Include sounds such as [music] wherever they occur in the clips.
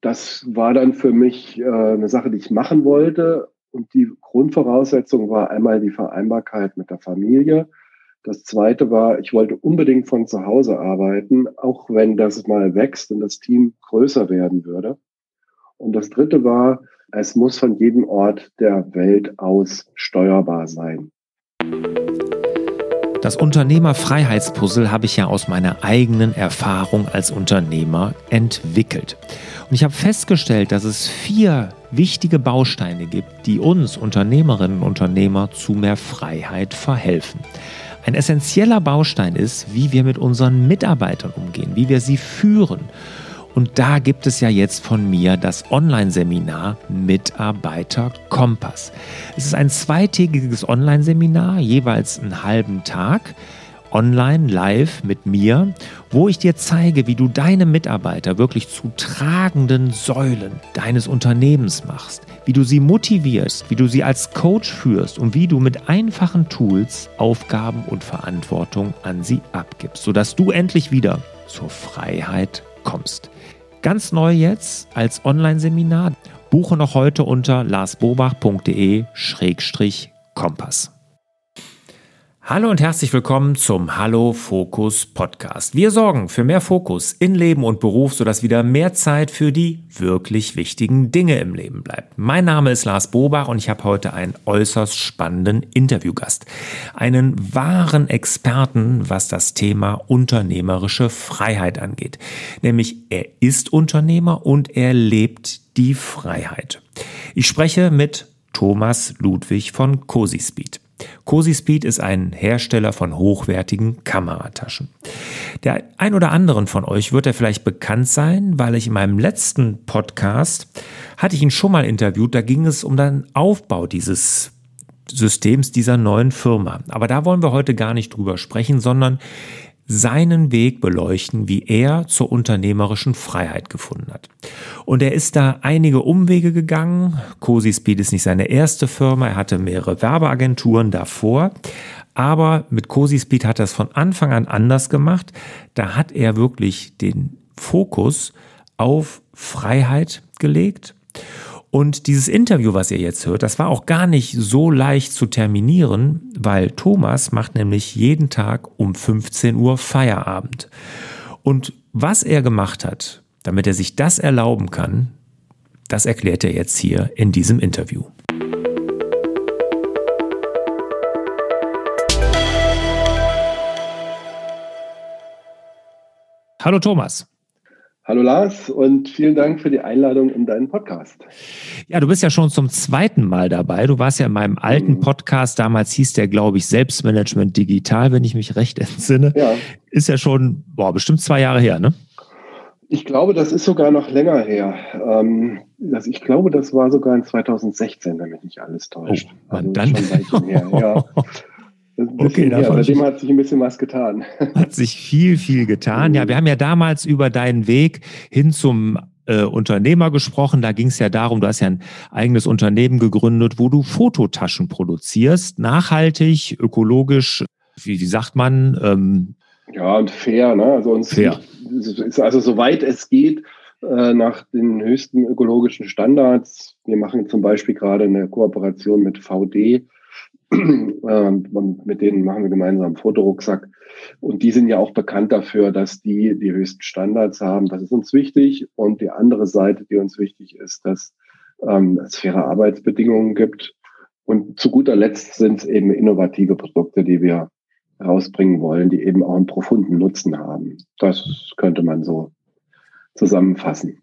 das war dann für mich äh, eine Sache, die ich machen wollte. Und die Grundvoraussetzung war einmal die Vereinbarkeit mit der Familie. Das zweite war, ich wollte unbedingt von zu Hause arbeiten, auch wenn das mal wächst und das Team größer werden würde. Und das dritte war, es muss von jedem Ort der Welt aus steuerbar sein. Das Unternehmerfreiheitspuzzle habe ich ja aus meiner eigenen Erfahrung als Unternehmer entwickelt. Und ich habe festgestellt, dass es vier wichtige Bausteine gibt, die uns Unternehmerinnen und Unternehmer zu mehr Freiheit verhelfen. Ein essentieller Baustein ist, wie wir mit unseren Mitarbeitern umgehen, wie wir sie führen. Und da gibt es ja jetzt von mir das Online-Seminar Mitarbeiter Kompass. Es ist ein zweitägiges Online-Seminar, jeweils einen halben Tag online, live mit mir, wo ich dir zeige, wie du deine Mitarbeiter wirklich zu tragenden Säulen deines Unternehmens machst, wie du sie motivierst, wie du sie als Coach führst und wie du mit einfachen Tools Aufgaben und Verantwortung an sie abgibst, sodass du endlich wieder zur Freiheit kommst. Ganz neu jetzt als Online-Seminar. Buche noch heute unter larsbobach.de-kompass. Hallo und herzlich willkommen zum Hallo Fokus Podcast. Wir sorgen für mehr Fokus in Leben und Beruf, sodass wieder mehr Zeit für die wirklich wichtigen Dinge im Leben bleibt. Mein Name ist Lars Bobach und ich habe heute einen äußerst spannenden Interviewgast. Einen wahren Experten, was das Thema unternehmerische Freiheit angeht. Nämlich er ist Unternehmer und er lebt die Freiheit. Ich spreche mit Thomas Ludwig von Cosi Speed. Cosi Speed ist ein Hersteller von hochwertigen Kamerataschen. Der ein oder anderen von euch wird er vielleicht bekannt sein, weil ich in meinem letzten Podcast hatte ich ihn schon mal interviewt, da ging es um den Aufbau dieses Systems dieser neuen Firma. Aber da wollen wir heute gar nicht drüber sprechen, sondern seinen Weg beleuchten, wie er zur unternehmerischen Freiheit gefunden hat. Und er ist da einige Umwege gegangen. Cosi Speed ist nicht seine erste Firma, er hatte mehrere Werbeagenturen davor. Aber mit Cosi Speed hat er es von Anfang an anders gemacht. Da hat er wirklich den Fokus auf Freiheit gelegt und dieses Interview, was ihr jetzt hört, das war auch gar nicht so leicht zu terminieren, weil Thomas macht nämlich jeden Tag um 15 Uhr Feierabend. Und was er gemacht hat, damit er sich das erlauben kann, das erklärt er jetzt hier in diesem Interview. Hallo Thomas. Hallo Lars und vielen Dank für die Einladung in deinen Podcast. Ja, du bist ja schon zum zweiten Mal dabei. Du warst ja in meinem alten mhm. Podcast, damals hieß der, glaube ich, Selbstmanagement Digital, wenn ich mich recht [laughs] entsinne. Ja. Ist ja schon, boah, bestimmt zwei Jahre her, ne? Ich glaube, das ist sogar noch länger her. Ähm, das, ich glaube, das war sogar in 2016, wenn mich nicht alles täuscht. Oh, also dann. Schon her, ja. [laughs] Okay, her. seitdem hat sich ein bisschen was getan. [laughs] Hat sich viel, viel getan. Ja, wir haben ja damals über deinen Weg hin zum äh, Unternehmer gesprochen. Da ging es ja darum, du hast ja ein eigenes Unternehmen gegründet, wo du Fototaschen produzierst, nachhaltig, ökologisch, wie, wie sagt man? Ähm, ja, und fair, ne? Also uns fair. Ist also soweit es geht, äh, nach den höchsten ökologischen Standards. Wir machen zum Beispiel gerade eine Kooperation mit VD mit denen machen wir gemeinsam einen Fotorucksack. Und die sind ja auch bekannt dafür, dass die die höchsten Standards haben. Das ist uns wichtig. Und die andere Seite, die uns wichtig ist, dass ähm, es faire Arbeitsbedingungen gibt. Und zu guter Letzt sind es eben innovative Produkte, die wir rausbringen wollen, die eben auch einen profunden Nutzen haben. Das könnte man so zusammenfassen.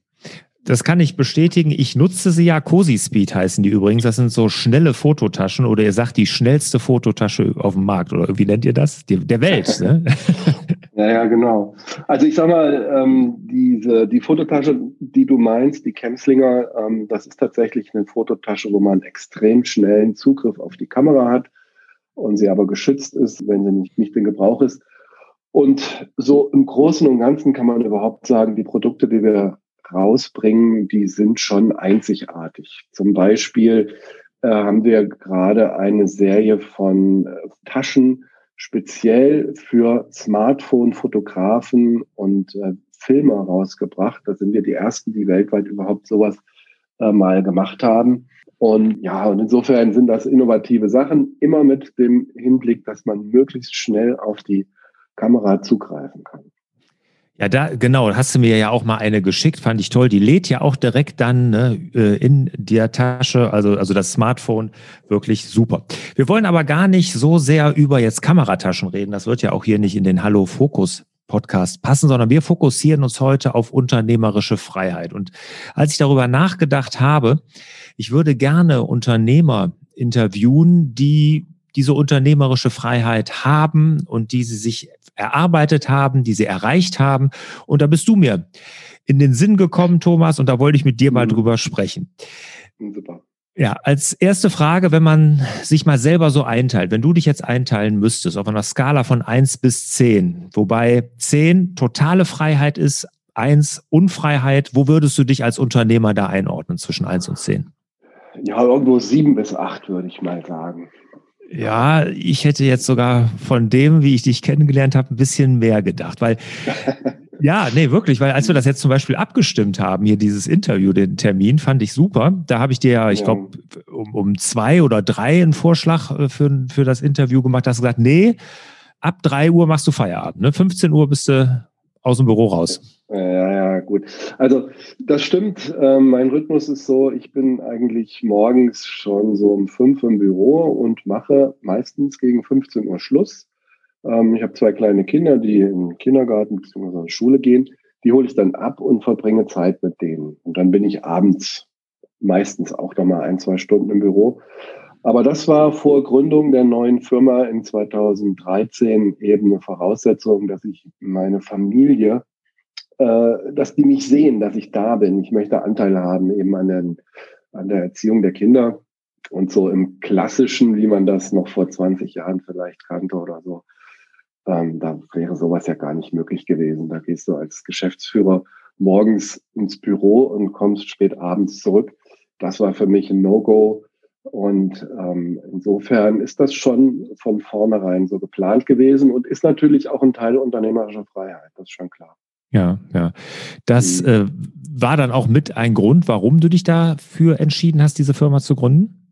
Das kann ich bestätigen. Ich nutze sie ja. Cosi Speed heißen die übrigens. Das sind so schnelle Fototaschen oder ihr sagt die schnellste Fototasche auf dem Markt oder wie nennt ihr das? Die, der Welt, ne? [laughs] ja, ja, genau. Also ich sag mal, ähm, diese, die Fototasche, die du meinst, die Kemslinger, ähm, das ist tatsächlich eine Fototasche, wo man extrem schnellen Zugriff auf die Kamera hat und sie aber geschützt ist, wenn sie nicht, nicht in Gebrauch ist. Und so im Großen und Ganzen kann man überhaupt sagen, die Produkte, die wir rausbringen, die sind schon einzigartig. Zum Beispiel äh, haben wir gerade eine Serie von äh, Taschen speziell für Smartphone-Fotografen und äh, Filmer rausgebracht. Da sind wir die ersten, die weltweit überhaupt sowas äh, mal gemacht haben. Und ja, und insofern sind das innovative Sachen, immer mit dem Hinblick, dass man möglichst schnell auf die Kamera zugreifen kann. Ja, da, genau, hast du mir ja auch mal eine geschickt, fand ich toll. Die lädt ja auch direkt dann ne, äh, in der Tasche, also, also das Smartphone, wirklich super. Wir wollen aber gar nicht so sehr über jetzt Kamerataschen reden. Das wird ja auch hier nicht in den Hallo Fokus Podcast passen, sondern wir fokussieren uns heute auf unternehmerische Freiheit. Und als ich darüber nachgedacht habe, ich würde gerne Unternehmer interviewen, die diese unternehmerische Freiheit haben und die sie sich erarbeitet haben, die sie erreicht haben. Und da bist du mir in den Sinn gekommen, Thomas, und da wollte ich mit dir mal mhm. drüber sprechen. Super. Ja, als erste Frage, wenn man sich mal selber so einteilt, wenn du dich jetzt einteilen müsstest auf einer Skala von eins bis zehn, wobei zehn totale Freiheit ist, eins Unfreiheit, wo würdest du dich als Unternehmer da einordnen zwischen eins und zehn? Ja, irgendwo sieben bis acht würde ich mal sagen. Ja, ich hätte jetzt sogar von dem, wie ich dich kennengelernt habe, ein bisschen mehr gedacht, weil [laughs] ja, nee, wirklich, weil als wir das jetzt zum Beispiel abgestimmt haben, hier dieses Interview, den Termin, fand ich super. Da habe ich dir ja, ich glaube, um, um zwei oder drei einen Vorschlag äh, für, für das Interview gemacht. Da hast du gesagt, nee, ab drei Uhr machst du Feierabend. Ne? 15 Uhr bist du aus dem Büro raus. Ja, ja, gut. Also das stimmt. Ähm, mein Rhythmus ist so, ich bin eigentlich morgens schon so um fünf im Büro und mache meistens gegen 15 Uhr Schluss. Ähm, ich habe zwei kleine Kinder, die in den Kindergarten bzw. in die Schule gehen. Die hole ich dann ab und verbringe Zeit mit denen. Und dann bin ich abends meistens auch noch mal ein, zwei Stunden im Büro. Aber das war vor Gründung der neuen Firma in 2013 eben eine Voraussetzung, dass ich meine Familie, äh, dass die mich sehen, dass ich da bin. Ich möchte Anteil haben eben an, den, an der Erziehung der Kinder und so im klassischen, wie man das noch vor 20 Jahren vielleicht kannte oder so. Ähm, da wäre sowas ja gar nicht möglich gewesen. Da gehst du als Geschäftsführer morgens ins Büro und kommst spät abends zurück. Das war für mich ein No-Go und ähm, insofern ist das schon von vornherein so geplant gewesen und ist natürlich auch ein Teil unternehmerischer Freiheit, das ist schon klar. Ja, ja. Das mhm. äh, war dann auch mit ein Grund, warum du dich dafür entschieden hast, diese Firma zu gründen?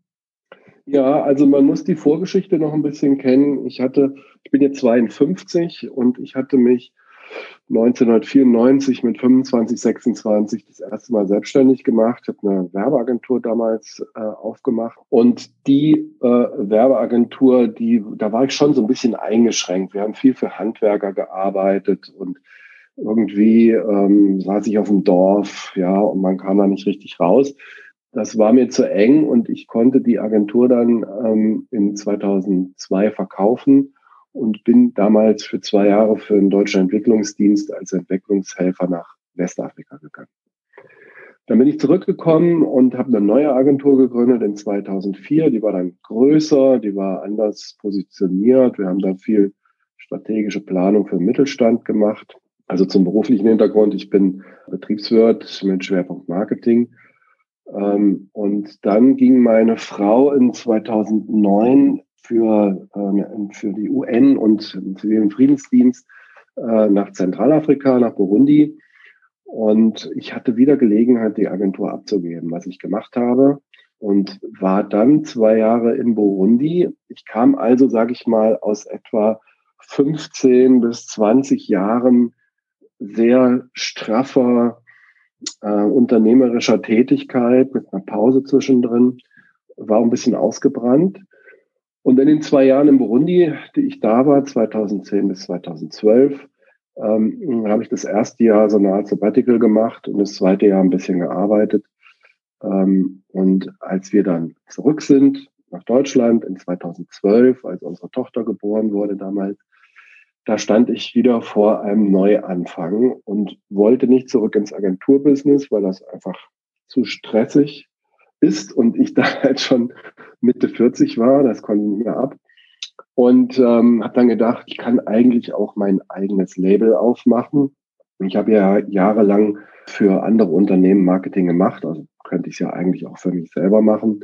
Ja, also man muss die Vorgeschichte noch ein bisschen kennen. Ich hatte, ich bin jetzt 52 und ich hatte mich 1994 mit 25, 26 das erste Mal selbstständig gemacht. Habe eine Werbeagentur damals äh, aufgemacht. Und die äh, Werbeagentur, die, da war ich schon so ein bisschen eingeschränkt. Wir haben viel für Handwerker gearbeitet und irgendwie ähm, saß ich auf dem Dorf, ja, und man kam da nicht richtig raus. Das war mir zu eng und ich konnte die Agentur dann ähm, in 2002 verkaufen und bin damals für zwei Jahre für den Deutschen Entwicklungsdienst als Entwicklungshelfer nach Westafrika gegangen. Dann bin ich zurückgekommen und habe eine neue Agentur gegründet in 2004. Die war dann größer, die war anders positioniert. Wir haben da viel strategische Planung für den Mittelstand gemacht. Also zum beruflichen Hintergrund, ich bin Betriebswirt mit Schwerpunkt Marketing. Ähm, und dann ging meine Frau in 2009 für, äh, für die UN und den zivilen Friedensdienst äh, nach Zentralafrika, nach Burundi. Und ich hatte wieder Gelegenheit, die Agentur abzugeben, was ich gemacht habe. Und war dann zwei Jahre in Burundi. Ich kam also, sage ich mal, aus etwa 15 bis 20 Jahren sehr straffer äh, unternehmerischer Tätigkeit mit einer Pause zwischendrin, war ein bisschen ausgebrannt und in den zwei Jahren in Burundi, die ich da war, 2010 bis 2012, ähm, habe ich das erste Jahr so eine Art Sabbatical gemacht und das zweite Jahr ein bisschen gearbeitet. Ähm, und als wir dann zurück sind nach Deutschland in 2012, als unsere Tochter geboren wurde damals, da stand ich wieder vor einem Neuanfang und wollte nicht zurück ins Agenturbusiness, weil das einfach zu stressig ist und ich [laughs] da halt schon Mitte 40 war, das konnte ich nicht ab. Und ähm, habe dann gedacht, ich kann eigentlich auch mein eigenes Label aufmachen. Ich habe ja jahrelang für andere Unternehmen Marketing gemacht, also könnte ich es ja eigentlich auch für mich selber machen.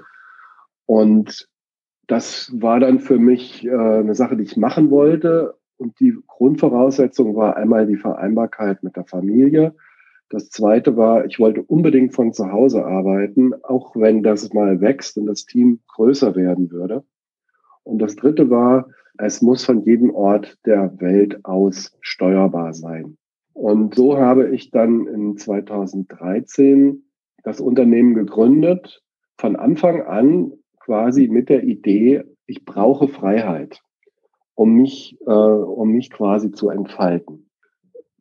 Und das war dann für mich äh, eine Sache, die ich machen wollte. Und die Grundvoraussetzung war einmal die Vereinbarkeit mit der Familie. Das zweite war, ich wollte unbedingt von zu Hause arbeiten, auch wenn das mal wächst und das Team größer werden würde. Und das dritte war, es muss von jedem Ort der Welt aus steuerbar sein. Und so habe ich dann in 2013 das Unternehmen gegründet, von Anfang an quasi mit der Idee, ich brauche Freiheit, um mich, äh, um mich quasi zu entfalten.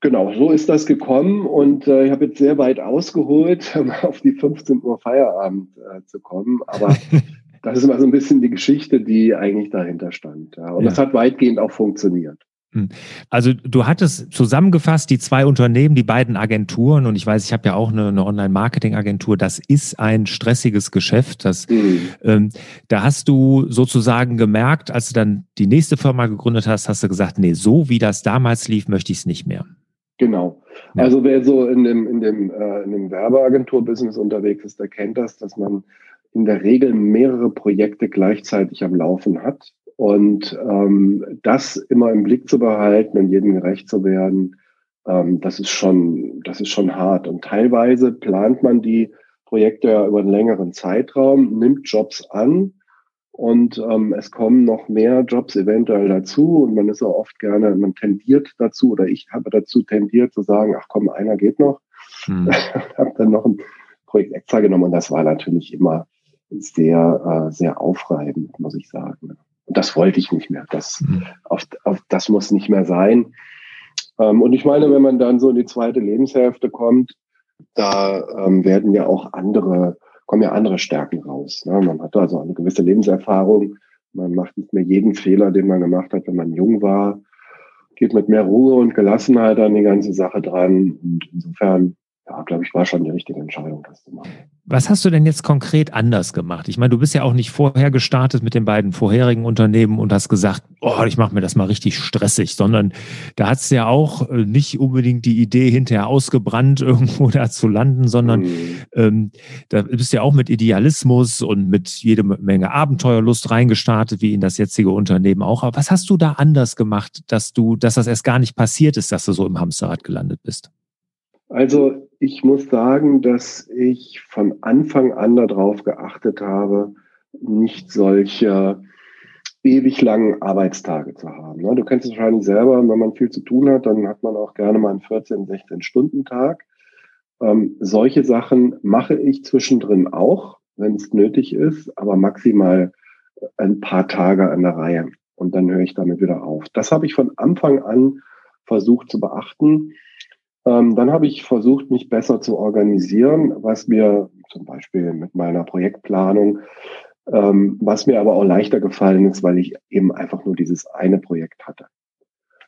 Genau, so ist das gekommen und äh, ich habe jetzt sehr weit ausgeholt, [laughs] um auf die 15 Uhr Feierabend äh, zu kommen. Aber [laughs] das ist mal so ein bisschen die Geschichte, die eigentlich dahinter stand. Ja. Und ja. das hat weitgehend auch funktioniert. Hm. Also du hattest zusammengefasst die zwei Unternehmen, die beiden Agenturen und ich weiß, ich habe ja auch eine, eine Online-Marketing-Agentur. Das ist ein stressiges Geschäft. Das, mhm. ähm, da hast du sozusagen gemerkt, als du dann die nächste Firma gegründet hast, hast du gesagt, nee, so wie das damals lief, möchte ich es nicht mehr. Genau. Ja. Also wer so in dem, in dem, äh, in dem Werbeagentur-Business unterwegs ist, der kennt das, dass man in der Regel mehrere Projekte gleichzeitig am Laufen hat. Und ähm, das immer im Blick zu behalten und jedem gerecht zu werden, ähm, das ist schon, das ist schon hart. Und teilweise plant man die Projekte ja über einen längeren Zeitraum, nimmt Jobs an und ähm, es kommen noch mehr Jobs eventuell dazu und man ist auch oft gerne, man tendiert dazu oder ich habe dazu tendiert zu sagen, ach komm, einer geht noch. Hm. [laughs] habe dann noch ein Projekt extra genommen und das war natürlich immer sehr, äh, sehr aufreibend, muss ich sagen. Und das wollte ich nicht mehr. Das, mhm. auf, auf, das muss nicht mehr sein. Ähm, und ich meine, wenn man dann so in die zweite Lebenshälfte kommt, da ähm, werden ja auch andere, kommen ja andere Stärken raus. Ne? Man hat also eine gewisse Lebenserfahrung. Man macht nicht mehr jeden Fehler, den man gemacht hat, wenn man jung war. Geht mit mehr Ruhe und Gelassenheit an die ganze Sache dran. Und insofern ja, glaube ich, war schon die richtige Entscheidung, das zu machen. Was hast du denn jetzt konkret anders gemacht? Ich meine, du bist ja auch nicht vorher gestartet mit den beiden vorherigen Unternehmen und hast gesagt, oh, ich mache mir das mal richtig stressig, sondern da hat es ja auch äh, nicht unbedingt die Idee hinterher ausgebrannt, [laughs] irgendwo da zu landen, sondern mhm. ähm, da bist du ja auch mit Idealismus und mit jede Menge Abenteuerlust reingestartet, wie in das jetzige Unternehmen auch. Aber was hast du da anders gemacht, dass du, dass das erst gar nicht passiert ist, dass du so im Hamsterrad gelandet bist? Also ich muss sagen, dass ich von Anfang an darauf geachtet habe, nicht solche ewig langen Arbeitstage zu haben. Ne? Du kennst es wahrscheinlich selber, wenn man viel zu tun hat, dann hat man auch gerne mal einen 14, 16 Stunden Tag. Ähm, solche Sachen mache ich zwischendrin auch, wenn es nötig ist, aber maximal ein paar Tage an der Reihe. Und dann höre ich damit wieder auf. Das habe ich von Anfang an versucht zu beachten. Ähm, dann habe ich versucht, mich besser zu organisieren, was mir zum Beispiel mit meiner Projektplanung, ähm, was mir aber auch leichter gefallen ist, weil ich eben einfach nur dieses eine Projekt hatte.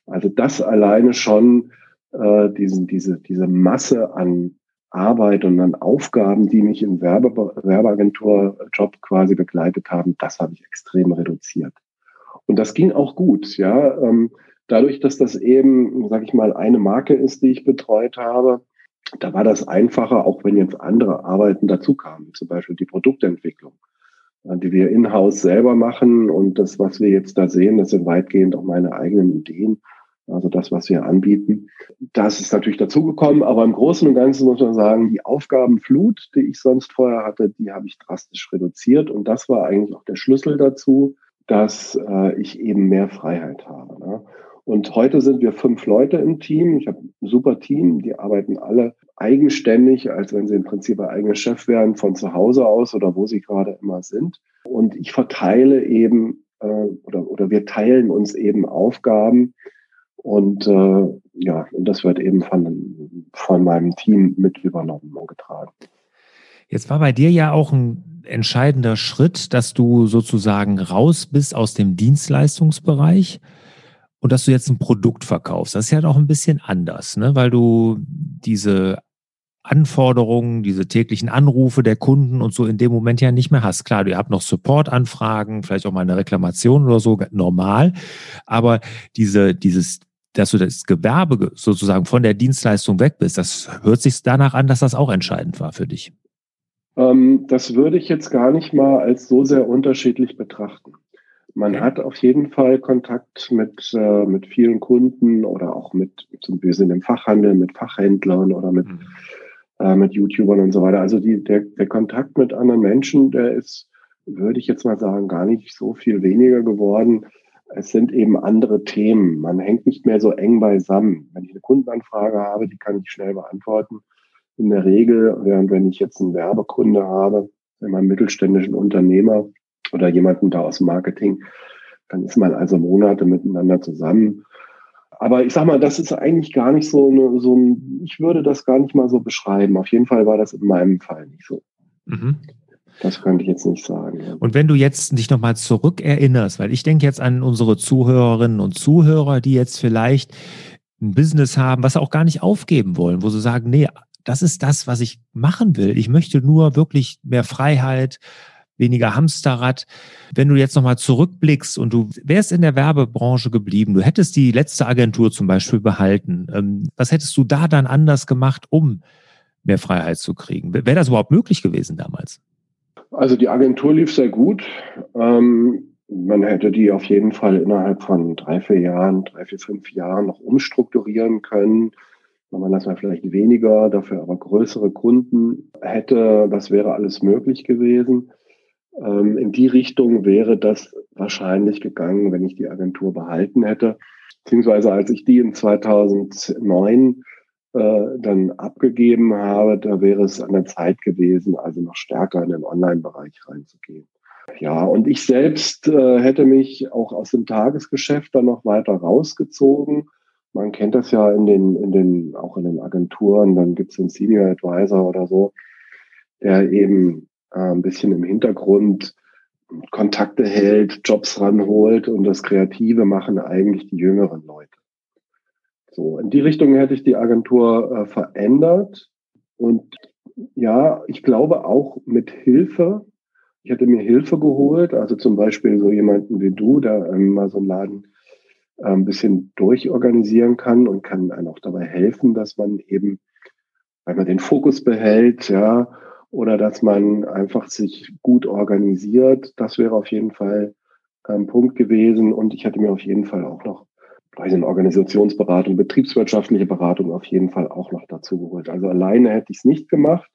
Also das alleine schon, äh, diesen, diese, diese Masse an Arbeit und an Aufgaben, die mich im Werbe, Werbeagenturjob quasi begleitet haben, das habe ich extrem reduziert. Und das ging auch gut, ja. Ähm, Dadurch, dass das eben, sage ich mal, eine Marke ist, die ich betreut habe, da war das einfacher, auch wenn jetzt andere Arbeiten dazu kamen, zum Beispiel die Produktentwicklung, äh, die wir in-house selber machen. Und das, was wir jetzt da sehen, das sind weitgehend auch meine eigenen Ideen, also das, was wir anbieten. Das ist natürlich dazugekommen, aber im Großen und Ganzen muss man sagen, die Aufgabenflut, die ich sonst vorher hatte, die habe ich drastisch reduziert. Und das war eigentlich auch der Schlüssel dazu, dass äh, ich eben mehr Freiheit habe. Und heute sind wir fünf Leute im Team. Ich habe ein super Team. Die arbeiten alle eigenständig, als wenn sie im Prinzip ein eigener Chef wären, von zu Hause aus oder wo sie gerade immer sind. Und ich verteile eben äh, oder, oder wir teilen uns eben Aufgaben. Und äh, ja, und das wird eben von, von meinem Team mit übernommen und getragen. Jetzt war bei dir ja auch ein entscheidender Schritt, dass du sozusagen raus bist aus dem Dienstleistungsbereich und dass du jetzt ein Produkt verkaufst. Das ist ja doch ein bisschen anders, ne? weil du diese Anforderungen, diese täglichen Anrufe der Kunden und so in dem Moment ja nicht mehr hast. Klar, du habt noch Support-Anfragen, vielleicht auch mal eine Reklamation oder so, normal. Aber diese, dieses, dass du das Gewerbe sozusagen von der Dienstleistung weg bist, das hört sich danach an, dass das auch entscheidend war für dich. Ähm, das würde ich jetzt gar nicht mal als so sehr unterschiedlich betrachten. Man hat auf jeden Fall Kontakt mit, äh, mit vielen Kunden oder auch mit, wir sind im Fachhandel, mit Fachhändlern oder mit, mhm. äh, mit YouTubern und so weiter. Also die, der, der Kontakt mit anderen Menschen, der ist, würde ich jetzt mal sagen, gar nicht so viel weniger geworden. Es sind eben andere Themen. Man hängt nicht mehr so eng beisammen. Wenn ich eine Kundenanfrage habe, die kann ich schnell beantworten. In der Regel, während wenn ich jetzt einen Werbekunde habe, wenn man mittelständischen Unternehmer oder jemanden da aus Marketing, dann ist man also Monate miteinander zusammen. Aber ich sag mal, das ist eigentlich gar nicht so, eine, so ein, ich würde das gar nicht mal so beschreiben. Auf jeden Fall war das in meinem Fall nicht so. Mhm. Das könnte ich jetzt nicht sagen. Und wenn du jetzt dich nochmal zurückerinnerst, weil ich denke jetzt an unsere Zuhörerinnen und Zuhörer, die jetzt vielleicht ein Business haben, was sie auch gar nicht aufgeben wollen, wo sie sagen, nee, das ist das, was ich machen will. Ich möchte nur wirklich mehr Freiheit, weniger Hamsterrad. Wenn du jetzt nochmal zurückblickst und du wärst in der Werbebranche geblieben, du hättest die letzte Agentur zum Beispiel behalten, ähm, was hättest du da dann anders gemacht, um mehr Freiheit zu kriegen? Wäre das überhaupt möglich gewesen damals? Also die Agentur lief sehr gut. Ähm, man hätte die auf jeden Fall innerhalb von drei, vier Jahren, drei, vier, fünf Jahren noch umstrukturieren können wenn man das mal vielleicht weniger, dafür aber größere Kunden hätte, das wäre alles möglich gewesen. Ähm, in die Richtung wäre das wahrscheinlich gegangen, wenn ich die Agentur behalten hätte. Beziehungsweise als ich die in 2009 äh, dann abgegeben habe, da wäre es an der Zeit gewesen, also noch stärker in den Online-Bereich reinzugehen. Ja, und ich selbst äh, hätte mich auch aus dem Tagesgeschäft dann noch weiter rausgezogen man kennt das ja in den, in den, auch in den Agenturen, dann gibt es einen Senior Advisor oder so, der eben ein bisschen im Hintergrund Kontakte hält, Jobs ranholt und das Kreative machen eigentlich die jüngeren Leute. So, in die Richtung hätte ich die Agentur äh, verändert und ja, ich glaube auch mit Hilfe. Ich hätte mir Hilfe geholt, also zum Beispiel so jemanden wie du, der ähm, mal so einen Laden ein bisschen durchorganisieren kann und kann einem auch dabei helfen, dass man eben, weil man den Fokus behält, ja, oder dass man einfach sich gut organisiert. Das wäre auf jeden Fall ein Punkt gewesen. Und ich hätte mir auf jeden Fall auch noch weiß nicht, Organisationsberatung, betriebswirtschaftliche Beratung auf jeden Fall auch noch dazu geholt. Also alleine hätte ich es nicht gemacht,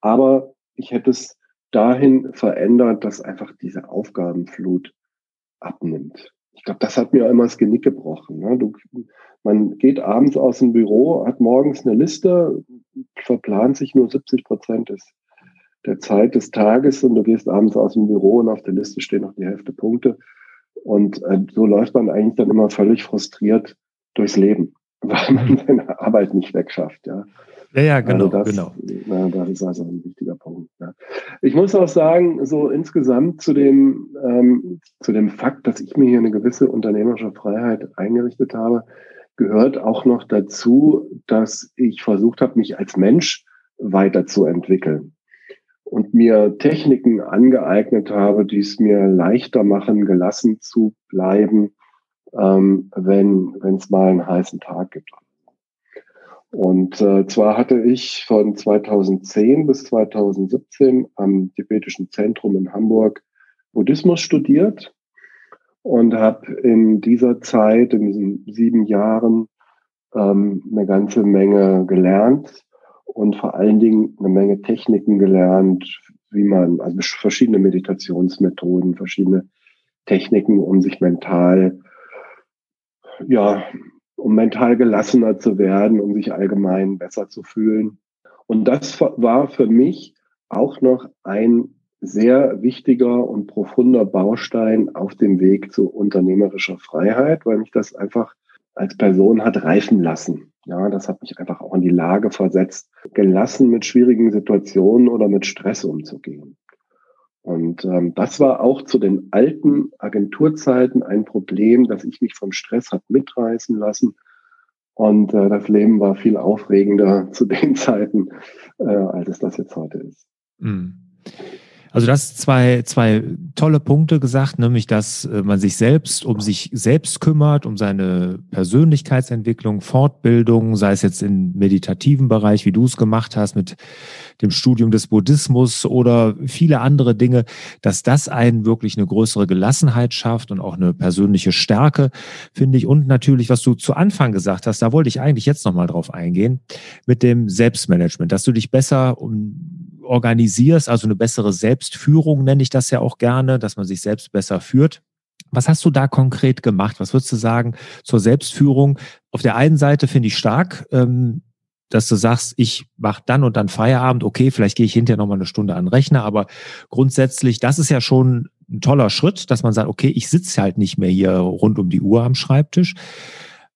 aber ich hätte es dahin verändert, dass einfach diese Aufgabenflut abnimmt ich glaube, das hat mir immer das Genick gebrochen. Ne? Du, man geht abends aus dem Büro, hat morgens eine Liste, verplant sich nur 70 Prozent des, der Zeit des Tages und du gehst abends aus dem Büro und auf der Liste stehen noch die Hälfte Punkte. Und äh, so läuft man eigentlich dann immer völlig frustriert durchs Leben, [laughs] weil man seine Arbeit nicht wegschafft. Ja. Ja, ja, genau, also das, genau. Na, das ist also ein wichtiger Punkt. Ja. Ich muss auch sagen, so insgesamt zu dem, ähm, zu dem Fakt, dass ich mir hier eine gewisse unternehmerische Freiheit eingerichtet habe, gehört auch noch dazu, dass ich versucht habe, mich als Mensch weiterzuentwickeln und mir Techniken angeeignet habe, die es mir leichter machen, gelassen zu bleiben, ähm, wenn es mal einen heißen Tag gibt. Und äh, zwar hatte ich von 2010 bis 2017 am Tibetischen Zentrum in Hamburg Buddhismus studiert und habe in dieser Zeit, in diesen sieben Jahren, ähm, eine ganze Menge gelernt und vor allen Dingen eine Menge Techniken gelernt, wie man, also verschiedene Meditationsmethoden, verschiedene Techniken, um sich mental ja, um mental gelassener zu werden, um sich allgemein besser zu fühlen. Und das war für mich auch noch ein sehr wichtiger und profunder Baustein auf dem Weg zu unternehmerischer Freiheit, weil mich das einfach als Person hat reifen lassen. Ja, das hat mich einfach auch in die Lage versetzt, gelassen mit schwierigen Situationen oder mit Stress umzugehen. Und ähm, das war auch zu den alten Agenturzeiten ein Problem, dass ich mich vom Stress hat mitreißen lassen. Und äh, das Leben war viel aufregender [laughs] zu den Zeiten, äh, als es das jetzt heute ist. Mhm. Also das zwei, zwei tolle Punkte gesagt, nämlich dass äh, man sich selbst um sich selbst kümmert, um seine Persönlichkeitsentwicklung, Fortbildung, sei es jetzt im meditativen Bereich, wie du es gemacht hast mit dem Studium des Buddhismus oder viele andere Dinge, dass das einen wirklich eine größere Gelassenheit schafft und auch eine persönliche Stärke, finde ich. Und natürlich, was du zu Anfang gesagt hast, da wollte ich eigentlich jetzt nochmal drauf eingehen, mit dem Selbstmanagement, dass du dich besser um organisierst, also eine bessere Selbstführung nenne ich das ja auch gerne, dass man sich selbst besser führt. Was hast du da konkret gemacht? Was würdest du sagen zur Selbstführung? Auf der einen Seite finde ich stark, ähm, dass du sagst, ich mache dann und dann Feierabend, okay, vielleicht gehe ich hinterher nochmal eine Stunde an den Rechner, aber grundsätzlich, das ist ja schon ein toller Schritt, dass man sagt, okay, ich sitze halt nicht mehr hier rund um die Uhr am Schreibtisch.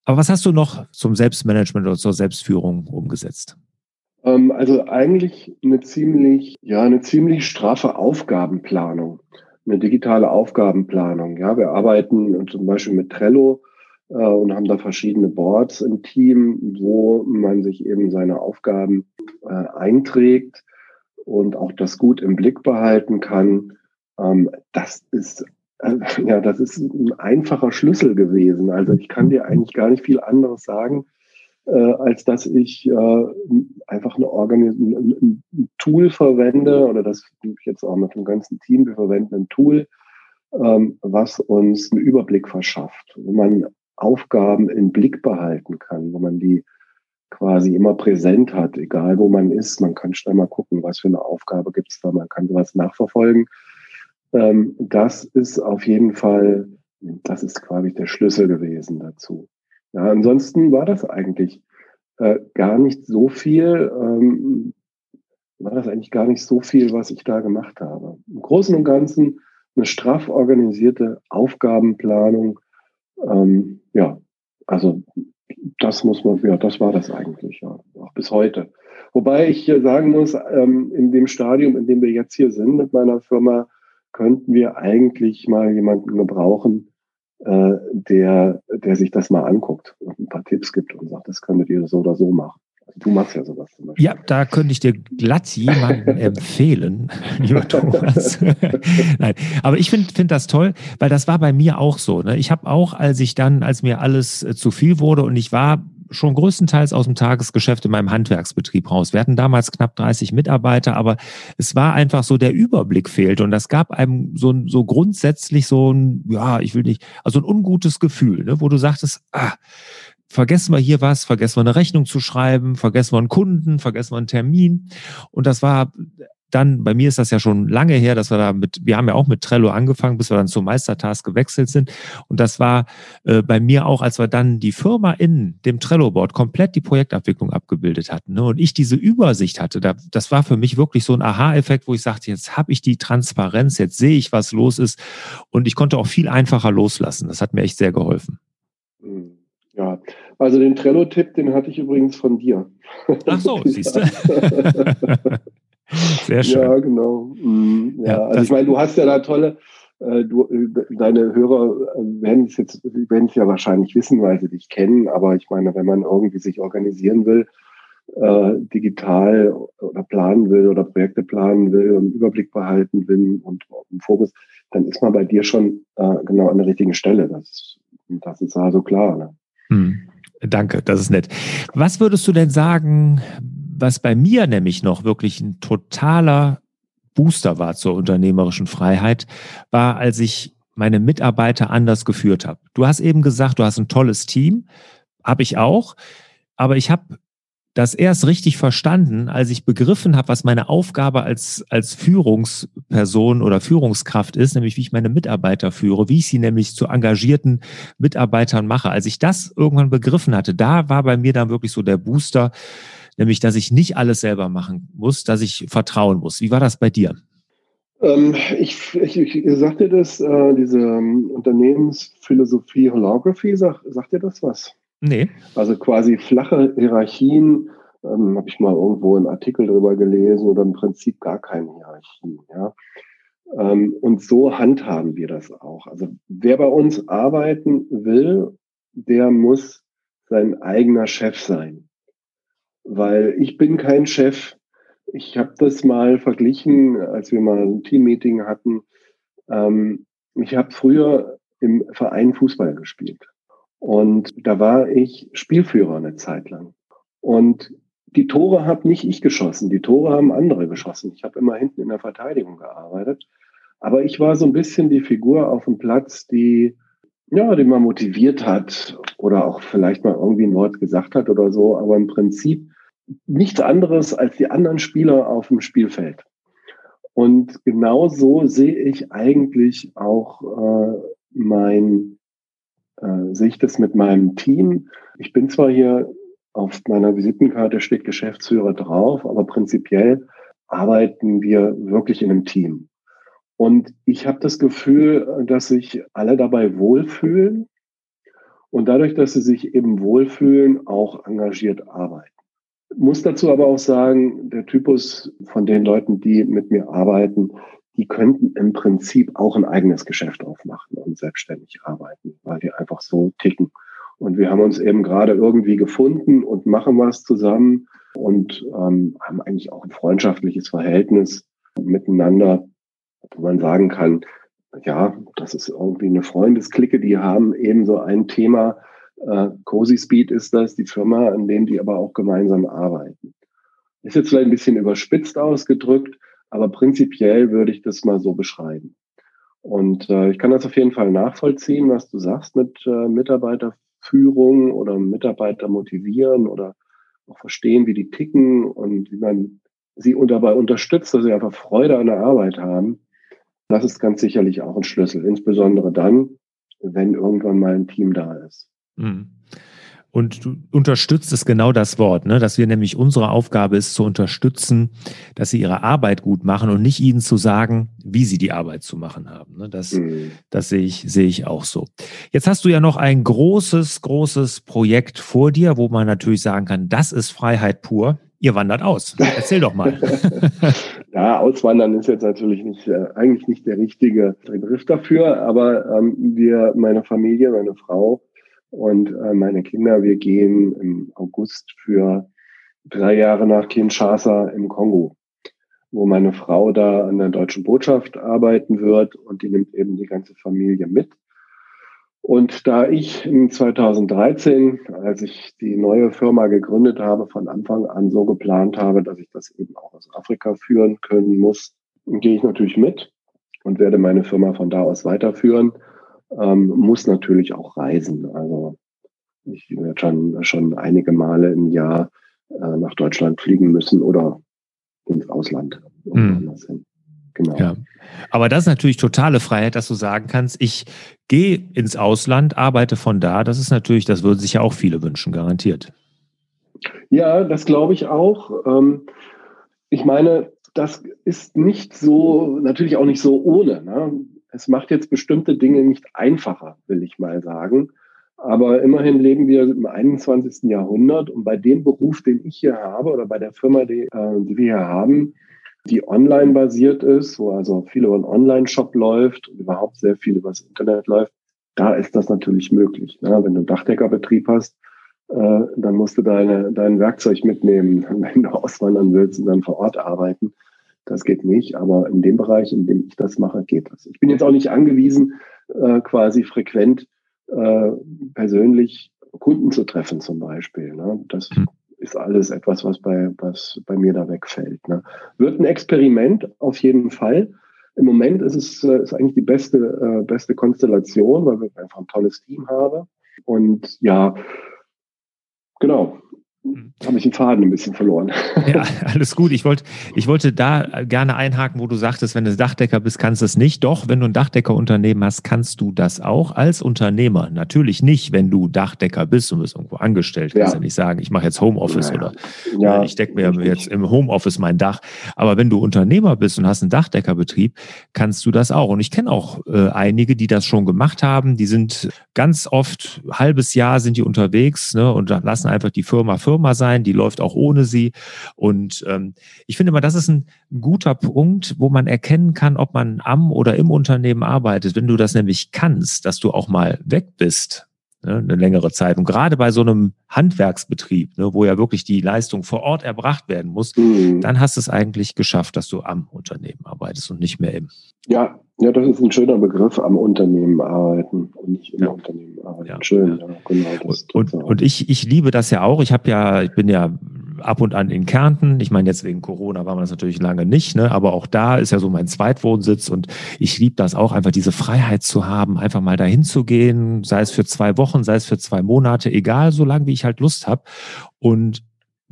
Aber was hast du noch zum Selbstmanagement oder zur Selbstführung umgesetzt? Ähm, also eigentlich eine ziemlich, ja, eine ziemlich straffe Aufgabenplanung, eine digitale Aufgabenplanung. Ja, wir arbeiten zum Beispiel mit Trello äh, und haben da verschiedene Boards im Team, wo man sich eben seine Aufgaben äh, einträgt und auch das gut im Blick behalten kann. Ähm, das ist äh, ja, das ist ein einfacher Schlüssel gewesen. Also ich kann dir eigentlich gar nicht viel anderes sagen äh, als dass ich äh, einfach eine Organis ein, ein Tool verwende oder das ich jetzt auch mit dem ganzen Team, wir verwenden ein Tool, ähm, was uns einen Überblick verschafft, wo man Aufgaben im Blick behalten kann, wo man die quasi immer präsent hat, egal wo man ist. Man kann schnell mal gucken, was für eine Aufgabe gibt es da, man kann sowas nachverfolgen. Ähm, das ist auf jeden Fall, das ist quasi der Schlüssel gewesen dazu. Ja, ansonsten war das eigentlich äh, gar nicht so viel, ähm, war das eigentlich gar nicht so viel, was ich da gemacht habe. Im Großen und Ganzen eine straff organisierte Aufgabenplanung. Ähm, ja, also das muss man, ja, das war das eigentlich, ja, auch bis heute. Wobei ich sagen muss, ähm, in dem Stadium, in dem wir jetzt hier sind mit meiner Firma, könnten wir eigentlich mal jemanden gebrauchen, äh, der, der sich das mal anguckt und ein paar Tipps gibt und sagt, das könntet ihr so oder so machen. Also du machst ja sowas zum Beispiel. Ja, da könnte ich dir glatt jemanden empfehlen, [laughs] lieber Thomas. [laughs] Nein, aber ich finde find das toll, weil das war bei mir auch so. Ne? Ich habe auch, als ich dann, als mir alles äh, zu viel wurde und ich war schon größtenteils aus dem Tagesgeschäft in meinem Handwerksbetrieb raus. Wir hatten damals knapp 30 Mitarbeiter, aber es war einfach so, der Überblick fehlt und das gab einem so, so grundsätzlich so ein, ja, ich will nicht, also ein ungutes Gefühl, ne, wo du sagtest, ah, vergessen wir hier was, vergessen wir eine Rechnung zu schreiben, vergessen wir einen Kunden, vergessen wir einen Termin. Und das war dann, bei mir ist das ja schon lange her, dass wir da mit, wir haben ja auch mit Trello angefangen, bis wir dann zum Meistertask gewechselt sind. Und das war äh, bei mir auch, als wir dann die Firma in dem Trello-Board komplett die Projektabwicklung abgebildet hatten ne, und ich diese Übersicht hatte, da, das war für mich wirklich so ein Aha-Effekt, wo ich sagte, jetzt habe ich die Transparenz, jetzt sehe ich, was los ist und ich konnte auch viel einfacher loslassen. Das hat mir echt sehr geholfen. Hm, ja, also den Trello-Tipp, den hatte ich übrigens von dir. Ach so, [laughs] siehst du. [laughs] [laughs] [laughs] Sehr schön. Ja, genau. Mhm. Ja, ja, also ich meine, du hast ja da tolle, äh, du, äh, deine Hörer äh, werden es jetzt, werden es ja wahrscheinlich wissen, weil sie dich kennen, aber ich meine, wenn man irgendwie sich organisieren will, äh, digital oder planen will oder Projekte planen will und Überblick behalten will und im Fokus, dann ist man bei dir schon äh, genau an der richtigen Stelle. Das, das ist also klar. Ne? Hm. Danke, das ist nett. Was würdest du denn sagen, was bei mir nämlich noch wirklich ein totaler Booster war zur unternehmerischen Freiheit, war, als ich meine Mitarbeiter anders geführt habe. Du hast eben gesagt, du hast ein tolles Team, habe ich auch, aber ich habe das erst richtig verstanden, als ich begriffen habe, was meine Aufgabe als, als Führungsperson oder Führungskraft ist, nämlich wie ich meine Mitarbeiter führe, wie ich sie nämlich zu engagierten Mitarbeitern mache. Als ich das irgendwann begriffen hatte, da war bei mir dann wirklich so der Booster, nämlich dass ich nicht alles selber machen muss, dass ich vertrauen muss. Wie war das bei dir? Ähm, ich, ich, ich sag dir das, äh, diese ähm, Unternehmensphilosophie Holography, sag, sagt dir das was? Nee. Also quasi flache Hierarchien, ähm, habe ich mal irgendwo einen Artikel drüber gelesen oder im Prinzip gar keine Hierarchien. Ja? Ähm, und so handhaben wir das auch. Also wer bei uns arbeiten will, der muss sein eigener Chef sein weil ich bin kein Chef. ich habe das mal verglichen, als wir mal ein Teammeeting hatten. Ähm, ich habe früher im Verein Fußball gespielt. Und da war ich Spielführer eine Zeit lang. Und die Tore habe nicht ich geschossen, die Tore haben andere geschossen. Ich habe immer hinten in der Verteidigung gearbeitet. Aber ich war so ein bisschen die Figur auf dem Platz, die, ja, die man motiviert hat oder auch vielleicht mal irgendwie ein Wort gesagt hat oder so. Aber im Prinzip nichts anderes als die anderen Spieler auf dem Spielfeld. Und genau so sehe ich eigentlich auch äh, mein, äh, sehe ich das mit meinem Team. Ich bin zwar hier auf meiner Visitenkarte steht Geschäftsführer drauf, aber prinzipiell arbeiten wir wirklich in einem Team. Und ich habe das Gefühl, dass sich alle dabei wohlfühlen und dadurch, dass sie sich eben wohlfühlen, auch engagiert arbeiten. Muss dazu aber auch sagen, der Typus von den Leuten, die mit mir arbeiten, die könnten im Prinzip auch ein eigenes Geschäft aufmachen und selbstständig arbeiten, weil die einfach so ticken. Und wir haben uns eben gerade irgendwie gefunden und machen was zusammen und ähm, haben eigentlich auch ein freundschaftliches Verhältnis miteinander, wo man sagen kann, ja, das ist irgendwie eine Freundesklicke, die haben eben so ein Thema, äh, Cozy Speed ist das, die Firma, an dem die aber auch gemeinsam arbeiten. Ist jetzt vielleicht ein bisschen überspitzt ausgedrückt, aber prinzipiell würde ich das mal so beschreiben. Und äh, ich kann das auf jeden Fall nachvollziehen, was du sagst mit äh, Mitarbeiterführung oder Mitarbeiter motivieren oder auch verstehen, wie die ticken und wie man sie dabei unterstützt, dass sie einfach Freude an der Arbeit haben. Das ist ganz sicherlich auch ein Schlüssel, insbesondere dann, wenn irgendwann mal ein Team da ist. Mhm. Und du unterstützt es genau das Wort, ne? dass wir nämlich unsere Aufgabe ist zu unterstützen, dass sie ihre Arbeit gut machen und nicht ihnen zu sagen, wie sie die Arbeit zu machen haben. Ne? Das, mhm. das sehe ich, sehe ich auch so. Jetzt hast du ja noch ein großes, großes Projekt vor dir, wo man natürlich sagen kann, das ist Freiheit pur. Ihr wandert aus. Erzähl doch mal. [laughs] ja, auswandern ist jetzt natürlich nicht, äh, eigentlich nicht der richtige Begriff dafür, aber ähm, wir, meine Familie, meine Frau, und äh, meine Kinder, wir gehen im August für drei Jahre nach Kinshasa im Kongo, wo meine Frau da an der deutschen Botschaft arbeiten wird und die nimmt eben die ganze Familie mit. Und da ich in 2013, als ich die neue Firma gegründet habe, von Anfang an so geplant habe, dass ich das eben auch aus Afrika führen können muss, gehe ich natürlich mit und werde meine Firma von da aus weiterführen ähm, muss natürlich auch reisen. Also ich werde schon, schon einige Male im Jahr äh, nach Deutschland fliegen müssen oder ins Ausland. Mhm. Genau. Ja. Aber das ist natürlich totale Freiheit, dass du sagen kannst, ich gehe ins Ausland, arbeite von da. Das ist natürlich, das würden sich ja auch viele wünschen, garantiert. Ja, das glaube ich auch. Ähm, ich meine, das ist nicht so, natürlich auch nicht so ohne. Ne? Es macht jetzt bestimmte Dinge nicht einfacher, will ich mal sagen. Aber immerhin leben wir im 21. Jahrhundert und bei dem Beruf, den ich hier habe oder bei der Firma, die, äh, die wir hier haben, die online basiert ist, wo also viel über einen Online-Shop läuft und überhaupt sehr viel über das Internet läuft, da ist das natürlich möglich. Ne? Wenn du einen Dachdeckerbetrieb hast, äh, dann musst du deine, dein Werkzeug mitnehmen, [laughs] wenn du auswandern willst und dann vor Ort arbeiten. Das geht nicht, aber in dem Bereich, in dem ich das mache, geht das. Ich bin jetzt auch nicht angewiesen, äh, quasi frequent äh, persönlich Kunden zu treffen zum Beispiel. Ne? Das mhm. ist alles etwas, was bei, was bei mir da wegfällt. Ne? Wird ein Experiment auf jeden Fall. Im Moment ist es äh, ist eigentlich die beste, äh, beste Konstellation, weil wir einfach ein tolles Team haben. Und ja, genau, hm. Habe ich den Faden ein bisschen verloren. [laughs] Ja, alles gut. Ich wollte, ich wollte da gerne einhaken, wo du sagtest, wenn du Dachdecker bist, kannst du es nicht. Doch, wenn du ein Dachdeckerunternehmen hast, kannst du das auch als Unternehmer. Natürlich nicht, wenn du Dachdecker bist und bist irgendwo angestellt. Kannst ja, ja nicht sagen, ich mache jetzt Homeoffice ja, oder ja, ich decke mir jetzt im Homeoffice mein Dach. Aber wenn du Unternehmer bist und hast einen Dachdeckerbetrieb, kannst du das auch. Und ich kenne auch äh, einige, die das schon gemacht haben. Die sind ganz oft, halbes Jahr sind die unterwegs ne, und lassen einfach die Firma Firma Firma sein, die läuft auch ohne sie. Und ähm, ich finde mal, das ist ein guter Punkt, wo man erkennen kann, ob man am oder im Unternehmen arbeitet. Wenn du das nämlich kannst, dass du auch mal weg bist ne, eine längere Zeit. Und gerade bei so einem Handwerksbetrieb, ne, wo ja wirklich die Leistung vor Ort erbracht werden muss, mhm. dann hast du es eigentlich geschafft, dass du am Unternehmen arbeitest und nicht mehr im. Ja, ja, das ist ein schöner Begriff, am Unternehmen arbeiten und nicht im ja. Unternehmen arbeiten. Ja, Schön, ja, genau. und, und ich, ich liebe das ja auch. Ich habe ja, ich bin ja ab und an in Kärnten. Ich meine, jetzt wegen Corona war man das natürlich lange nicht, ne? aber auch da ist ja so mein Zweitwohnsitz und ich liebe das auch, einfach diese Freiheit zu haben, einfach mal dahin zu gehen, sei es für zwei Wochen, sei es für zwei Monate, egal, so lange wie ich halt Lust habe. Und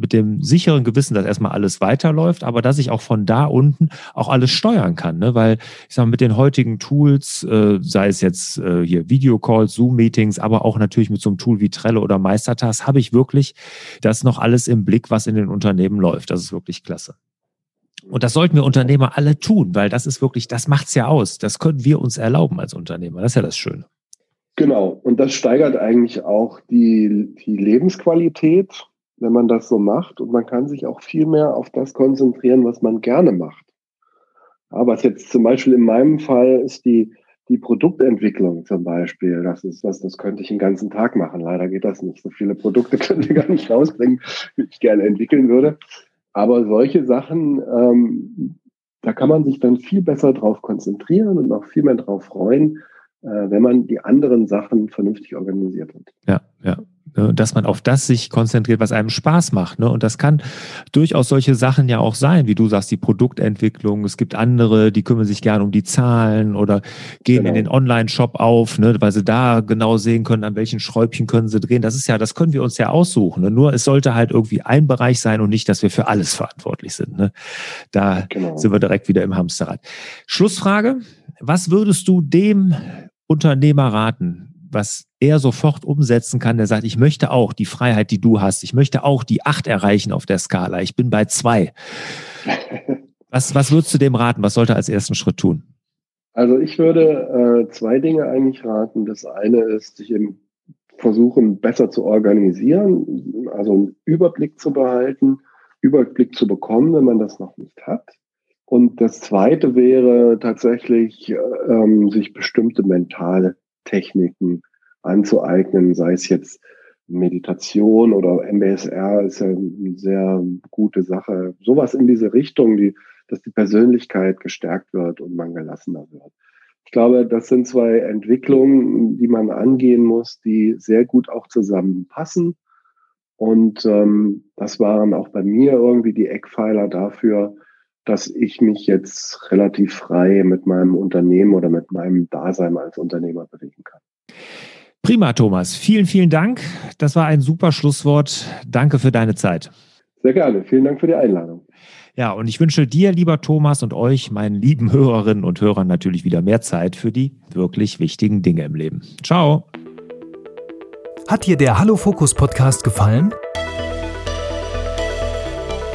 mit dem sicheren Gewissen, dass erstmal alles weiterläuft, aber dass ich auch von da unten auch alles steuern kann, ne? weil ich sage mit den heutigen Tools, äh, sei es jetzt äh, hier Videocalls, Zoom-Meetings, aber auch natürlich mit so einem Tool wie Trello oder Meistertask, habe ich wirklich das noch alles im Blick, was in den Unternehmen läuft. Das ist wirklich klasse. Und das sollten wir Unternehmer alle tun, weil das ist wirklich, das macht's ja aus. Das können wir uns erlauben als Unternehmer. Das ist ja das Schöne. Genau. Und das steigert eigentlich auch die, die Lebensqualität wenn man das so macht. Und man kann sich auch viel mehr auf das konzentrieren, was man gerne macht. Ja, was jetzt zum Beispiel in meinem Fall ist die, die Produktentwicklung zum Beispiel. Das ist was, das könnte ich den ganzen Tag machen. Leider geht das nicht. So viele Produkte [laughs] könnte ich gar nicht rausbringen, wie ich gerne entwickeln würde. Aber solche Sachen, ähm, da kann man sich dann viel besser drauf konzentrieren und auch viel mehr drauf freuen, äh, wenn man die anderen Sachen vernünftig organisiert hat. Ja, ja. Ne, dass man auf das sich konzentriert, was einem Spaß macht. Ne? Und das kann durchaus solche Sachen ja auch sein, wie du sagst, die Produktentwicklung. Es gibt andere, die kümmern sich gerne um die Zahlen oder gehen genau. in den Online-Shop auf, ne? weil sie da genau sehen können, an welchen Schräubchen können sie drehen. Das ist ja, das können wir uns ja aussuchen. Ne? Nur es sollte halt irgendwie ein Bereich sein und nicht, dass wir für alles verantwortlich sind. Ne? Da genau. sind wir direkt wieder im Hamsterrad. Schlussfrage. Was würdest du dem Unternehmer raten, was er sofort umsetzen kann, der sagt, ich möchte auch die Freiheit, die du hast, ich möchte auch die acht erreichen auf der Skala, ich bin bei zwei. Was, was würdest du dem raten? Was sollte er als ersten Schritt tun? Also ich würde äh, zwei Dinge eigentlich raten. Das eine ist, sich eben versuchen, besser zu organisieren, also einen Überblick zu behalten, Überblick zu bekommen, wenn man das noch nicht hat. Und das zweite wäre tatsächlich, äh, ähm, sich bestimmte mentale Techniken anzueignen, sei es jetzt Meditation oder MBSR ist ja eine sehr gute Sache. Sowas in diese Richtung, die, dass die Persönlichkeit gestärkt wird und man gelassener wird. Ich glaube, das sind zwei Entwicklungen, die man angehen muss, die sehr gut auch zusammenpassen. Und ähm, das waren auch bei mir irgendwie die Eckpfeiler dafür, dass ich mich jetzt relativ frei mit meinem Unternehmen oder mit meinem Dasein als Unternehmer bewegen kann. Prima, Thomas. Vielen, vielen Dank. Das war ein super Schlusswort. Danke für deine Zeit. Sehr gerne. Vielen Dank für die Einladung. Ja, und ich wünsche dir, lieber Thomas, und euch, meinen lieben Hörerinnen und Hörern, natürlich wieder mehr Zeit für die wirklich wichtigen Dinge im Leben. Ciao. Hat dir der Hallo Fokus Podcast gefallen?